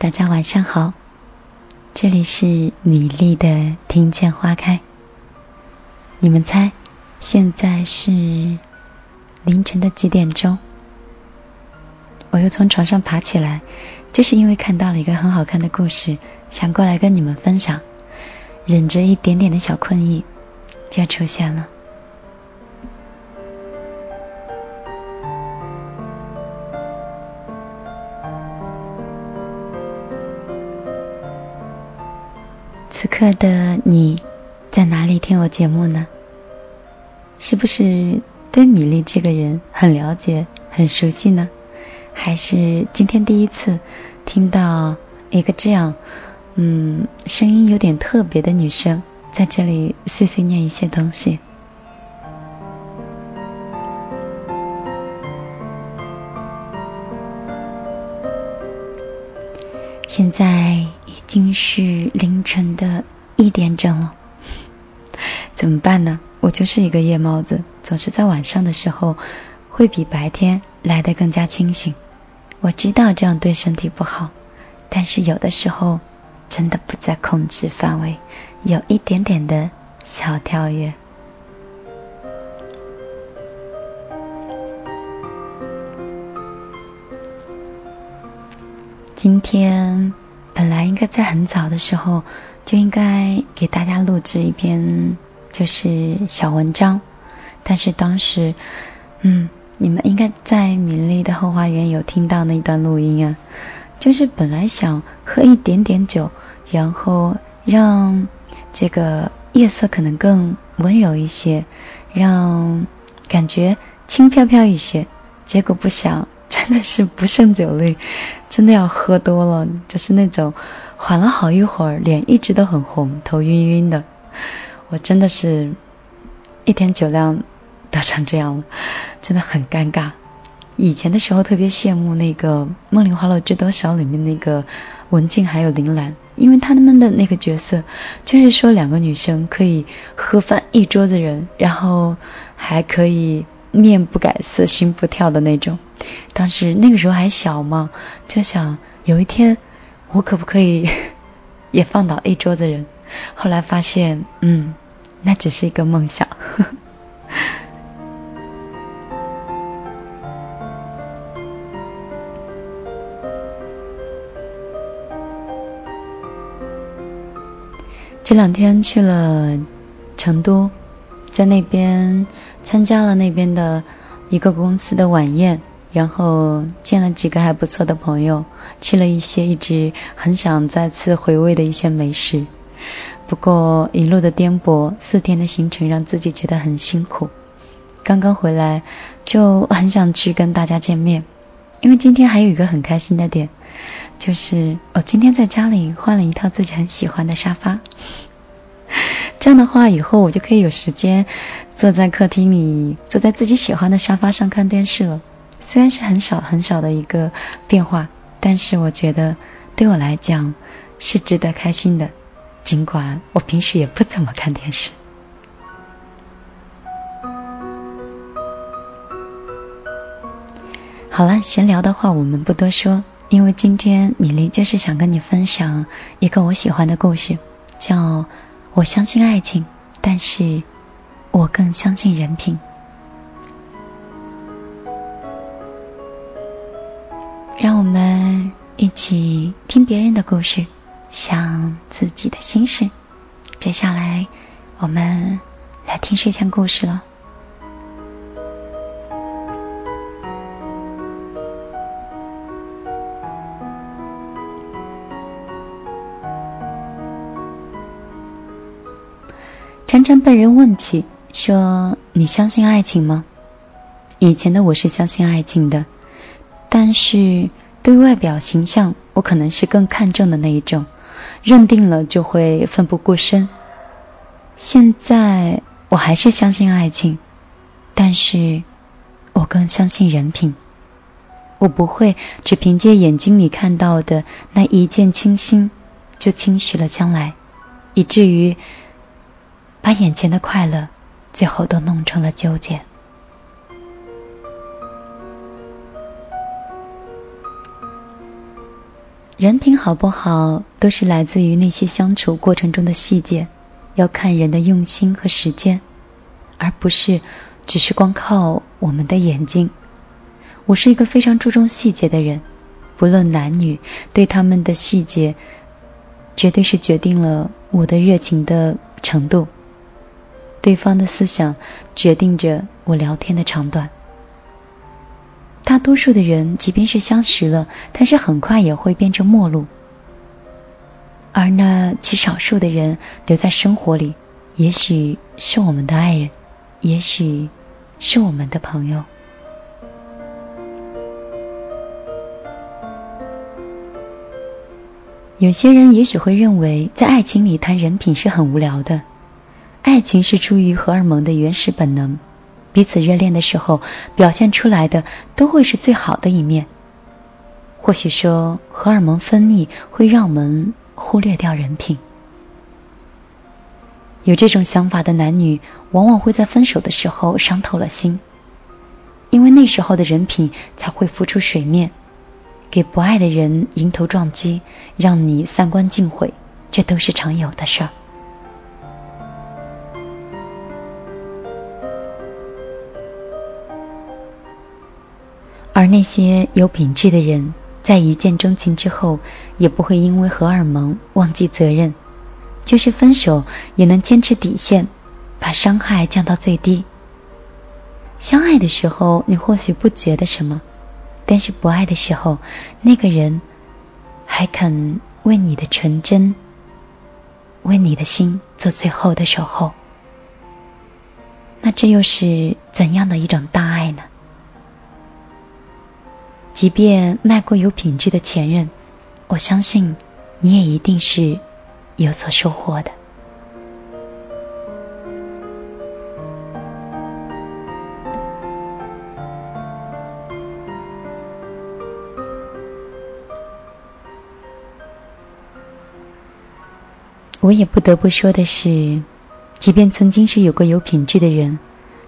大家晚上好，这里是米粒的听见花开。你们猜，现在是凌晨的几点钟？我又从床上爬起来，就是因为看到了一个很好看的故事，想过来跟你们分享。忍着一点点的小困意，就出现了。此刻的你，在哪里听我节目呢？是不是对米粒这个人很了解、很熟悉呢？还是今天第一次听到一个这样，嗯，声音有点特别的女生在这里碎碎念一些东西？现在。已经是凌晨的一点整了，怎么办呢？我就是一个夜猫子，总是在晚上的时候会比白天来得更加清醒。我知道这样对身体不好，但是有的时候真的不在控制范围，有一点点的小跳跃。今天。本来应该在很早的时候就应该给大家录制一篇就是小文章，但是当时，嗯，你们应该在米粒的后花园有听到那段录音啊，就是本来想喝一点点酒，然后让这个夜色可能更温柔一些，让感觉轻飘飘一些，结果不想。真的是不胜酒力，真的要喝多了，就是那种缓了好一会儿，脸一直都很红，头晕晕的。我真的是一天酒量都成这样了，真的很尴尬。以前的时候特别羡慕那个《梦里花落知多少》里面那个文静还有林兰，因为他们的那个角色就是说两个女生可以喝翻一桌子人，然后还可以面不改色心不跳的那种。当时那个时候还小嘛，就想有一天我可不可以 也放倒一桌子人？后来发现，嗯，那只是一个梦想。这两天去了成都，在那边参加了那边的一个公司的晚宴。然后见了几个还不错的朋友，吃了一些一直很想再次回味的一些美食。不过一路的颠簸，四天的行程让自己觉得很辛苦。刚刚回来就很想去跟大家见面，因为今天还有一个很开心的点，就是我今天在家里换了一套自己很喜欢的沙发。这样的话，以后我就可以有时间坐在客厅里，坐在自己喜欢的沙发上看电视了。虽然是很少很少的一个变化，但是我觉得对我来讲是值得开心的。尽管我平时也不怎么看电视。好了，闲聊的话我们不多说，因为今天米粒就是想跟你分享一个我喜欢的故事，叫《我相信爱情，但是我更相信人品》。让我们一起听别人的故事，想自己的心事。接下来，我们来听睡前故事了。常常被人问起，说你相信爱情吗？以前的我是相信爱情的。但是对外表形象，我可能是更看重的那一种，认定了就会奋不顾身。现在我还是相信爱情，但是我更相信人品。我不会只凭借眼睛里看到的那一见倾心，就轻许了将来，以至于把眼前的快乐最后都弄成了纠结。人品好不好，都是来自于那些相处过程中的细节，要看人的用心和时间，而不是只是光靠我们的眼睛。我是一个非常注重细节的人，不论男女，对他们的细节，绝对是决定了我的热情的程度。对方的思想决定着我聊天的长短。大多数的人，即便是相识了，但是很快也会变成陌路。而那极少数的人留在生活里，也许是我们的爱人，也许是我们的朋友。有些人也许会认为，在爱情里谈人品是很无聊的。爱情是出于荷尔蒙的原始本能。彼此热恋的时候，表现出来的都会是最好的一面。或许说，荷尔蒙分泌会让我们忽略掉人品。有这种想法的男女，往往会在分手的时候伤透了心，因为那时候的人品才会浮出水面，给不爱的人迎头撞击，让你三观尽毁，这都是常有的事儿。那些有品质的人，在一见钟情之后，也不会因为荷尔蒙忘记责任，就是分手也能坚持底线，把伤害降到最低。相爱的时候，你或许不觉得什么，但是不爱的时候，那个人还肯为你的纯真，为你的心做最后的守候，那这又是怎样的一种大爱？即便卖过有品质的前任，我相信你也一定是有所收获的。我也不得不说的是，即便曾经是有个有品质的人，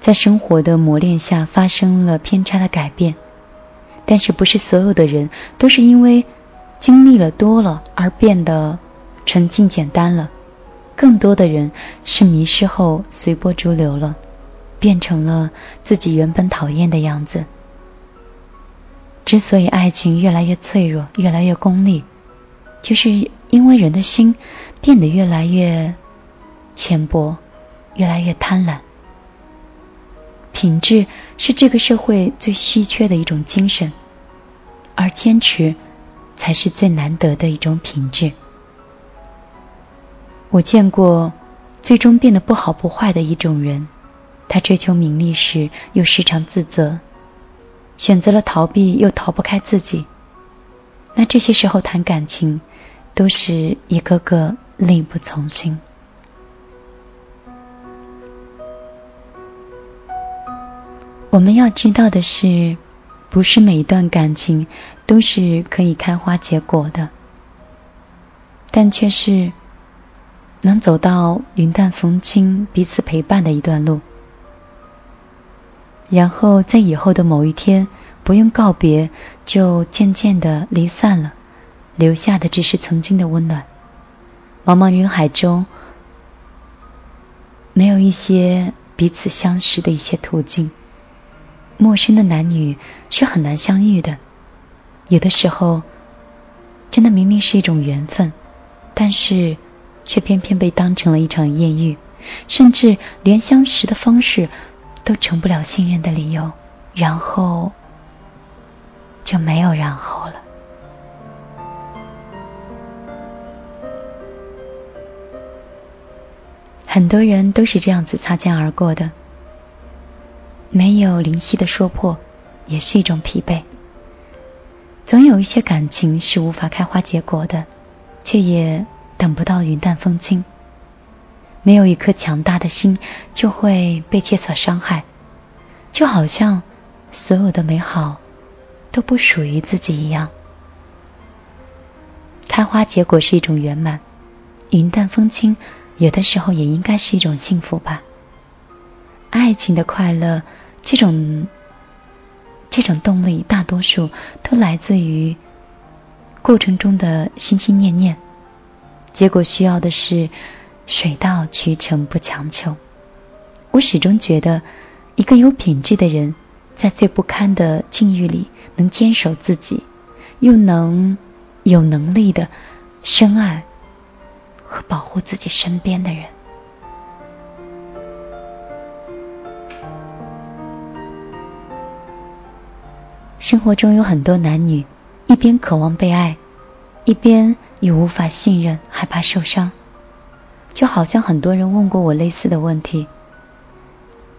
在生活的磨练下发生了偏差的改变。但是不是所有的人都是因为经历了多了而变得纯净简单了？更多的人是迷失后随波逐流了，变成了自己原本讨厌的样子。之所以爱情越来越脆弱、越来越功利，就是因为人的心变得越来越浅薄、越来越贪婪。品质是这个社会最稀缺的一种精神，而坚持才是最难得的一种品质。我见过最终变得不好不坏的一种人，他追求名利时又时常自责，选择了逃避又逃不开自己。那这些时候谈感情，都是一个个力不从心。我们要知道的是，不是每一段感情都是可以开花结果的，但却是能走到云淡风轻、彼此陪伴的一段路。然后在以后的某一天，不用告别，就渐渐的离散了，留下的只是曾经的温暖。茫茫人海中，没有一些彼此相识的一些途径。陌生的男女是很难相遇的，有的时候，真的明明是一种缘分，但是却偏偏被当成了一场艳遇，甚至连相识的方式都成不了信任的理由，然后就没有然后了。很多人都是这样子擦肩而过的。没有灵犀的说破，也是一种疲惫。总有一些感情是无法开花结果的，却也等不到云淡风轻。没有一颗强大的心，就会被切所伤害，就好像所有的美好都不属于自己一样。开花结果是一种圆满，云淡风轻有的时候也应该是一种幸福吧。爱情的快乐。这种这种动力，大多数都来自于过程中的心心念念，结果需要的是水到渠成，不强求。我始终觉得，一个有品质的人，在最不堪的境遇里，能坚守自己，又能有能力的深爱和保护自己身边的人。生活中有很多男女，一边渴望被爱，一边又无法信任，害怕受伤。就好像很多人问过我类似的问题：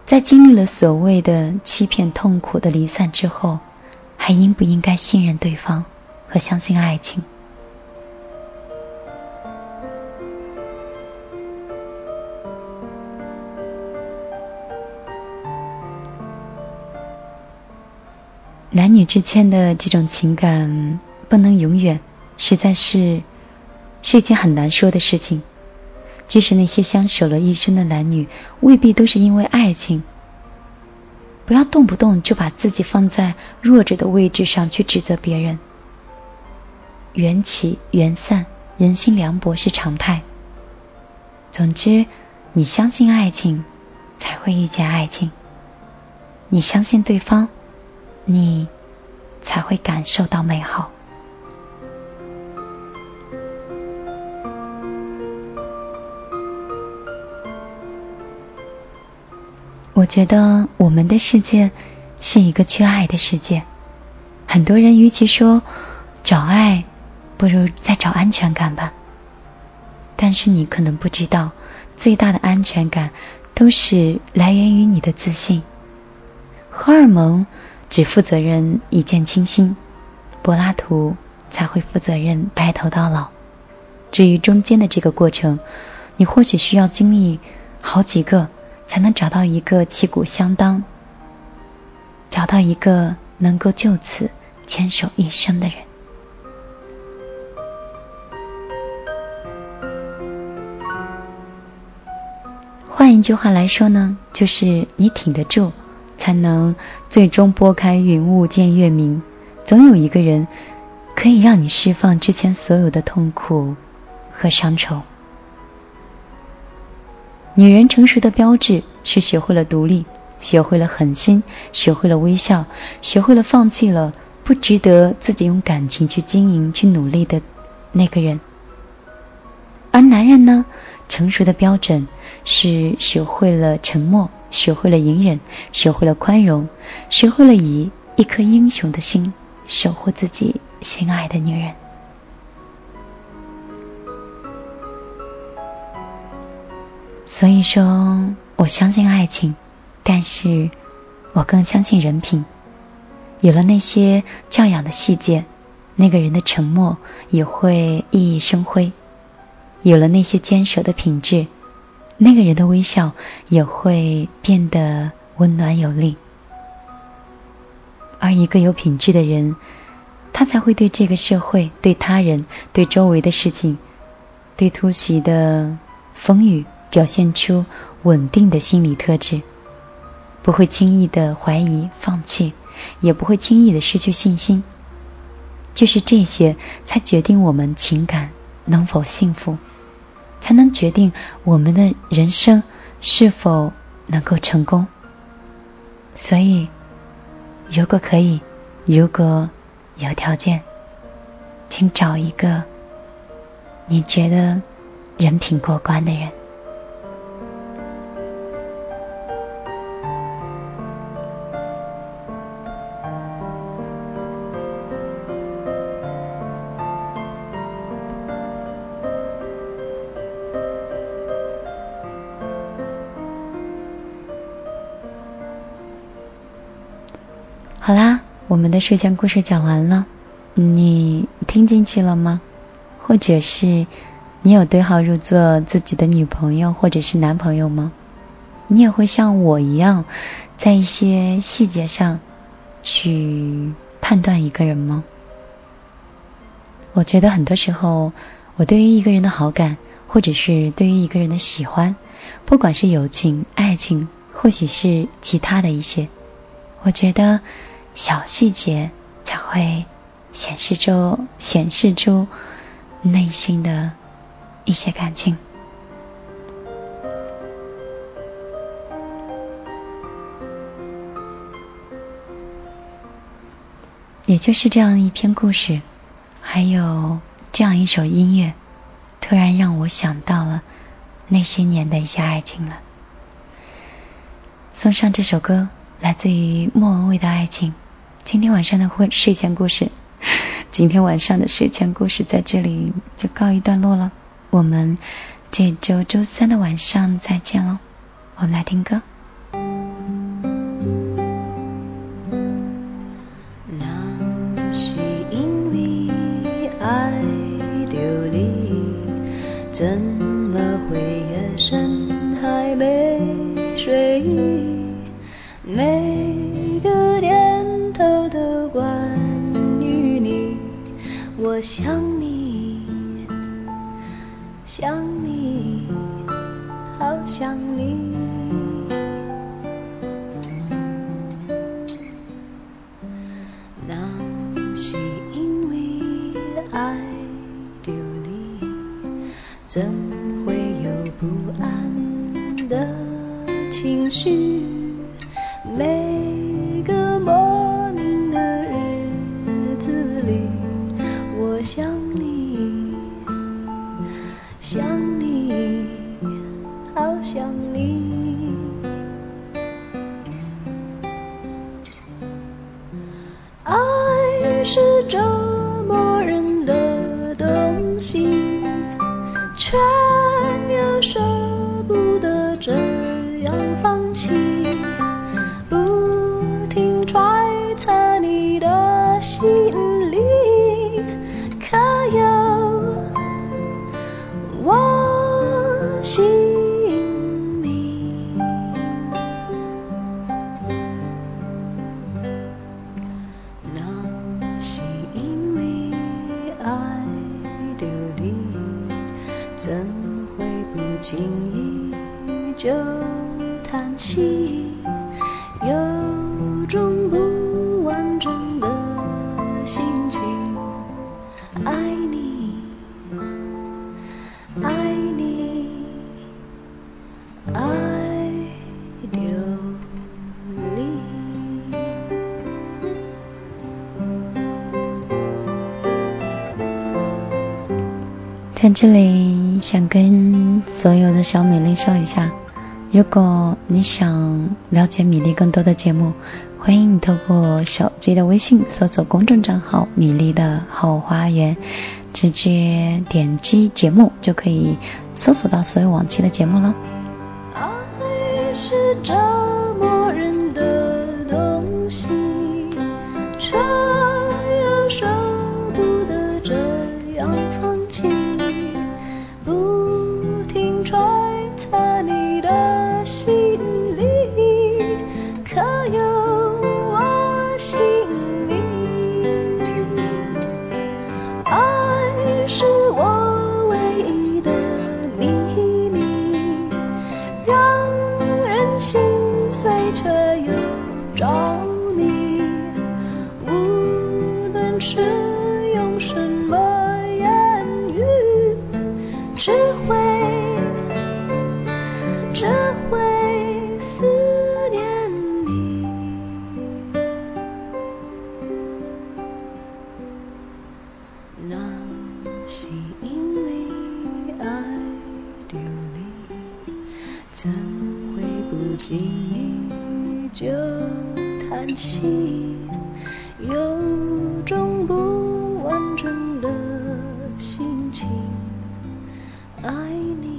在经历了所谓的欺骗、痛苦的离散之后，还应不应该信任对方和相信爱情？女之间的这种情感不能永远，实在是是一件很难说的事情。即使那些相守了一生的男女，未必都是因为爱情。不要动不动就把自己放在弱者的位置上去指责别人。缘起缘散，人心凉薄是常态。总之，你相信爱情，才会遇见爱情。你相信对方。你才会感受到美好。我觉得我们的世界是一个缺爱的世界。很多人与其说找爱，不如再找安全感吧。但是你可能不知道，最大的安全感都是来源于你的自信。荷尔蒙。只负责任一见倾心，柏拉图才会负责任白头到老。至于中间的这个过程，你或许需要经历好几个，才能找到一个旗鼓相当，找到一个能够就此牵手一生的人。换一句话来说呢，就是你挺得住。才能最终拨开云雾见月明。总有一个人可以让你释放之前所有的痛苦和伤愁。女人成熟的标志是学会了独立，学会了狠心，学会了微笑，学会了放弃了不值得自己用感情去经营、去努力的那个人。而男人呢，成熟的标准是学会了沉默。学会了隐忍，学会了宽容，学会了以一颗英雄的心守护自己心爱的女人。所以说，我相信爱情，但是我更相信人品。有了那些教养的细节，那个人的沉默也会熠熠生辉；有了那些坚守的品质。那个人的微笑也会变得温暖有力，而一个有品质的人，他才会对这个社会、对他人、对周围的事情、对突袭的风雨表现出稳定的心理特质，不会轻易的怀疑、放弃，也不会轻易的失去信心。就是这些，才决定我们情感能否幸福。才能决定我们的人生是否能够成功。所以，如果可以，如果有条件，请找一个你觉得人品过关的人。我们的睡前故事讲完了，你听进去了吗？或者是你有对号入座自己的女朋友或者是男朋友吗？你也会像我一样，在一些细节上去判断一个人吗？我觉得很多时候，我对于一个人的好感，或者是对于一个人的喜欢，不管是友情、爱情，或许是其他的一些，我觉得。小细节才会显示出显示出内心的一些感情。也就是这样一篇故事，还有这样一首音乐，突然让我想到了那些年的一些爱情了。送上这首歌，来自于莫文蔚的爱情。今天晚上的会睡前故事，今天晚上的睡前故事在这里就告一段落了。我们这周周三的晚上再见喽。我们来听歌。我想你，想你，好想你。怎会不经意就叹息？有种不完整的心情，爱你，爱你，爱丢你。在这里想跟所有的小米粒说一下，如果你想了解米粒更多的节目，欢迎你透过手机的微信搜索公众账号“米粒的后花园”，直接点击节目就可以搜索到所有往期的节目了。不经意就叹息？有种不完整的心情，爱你。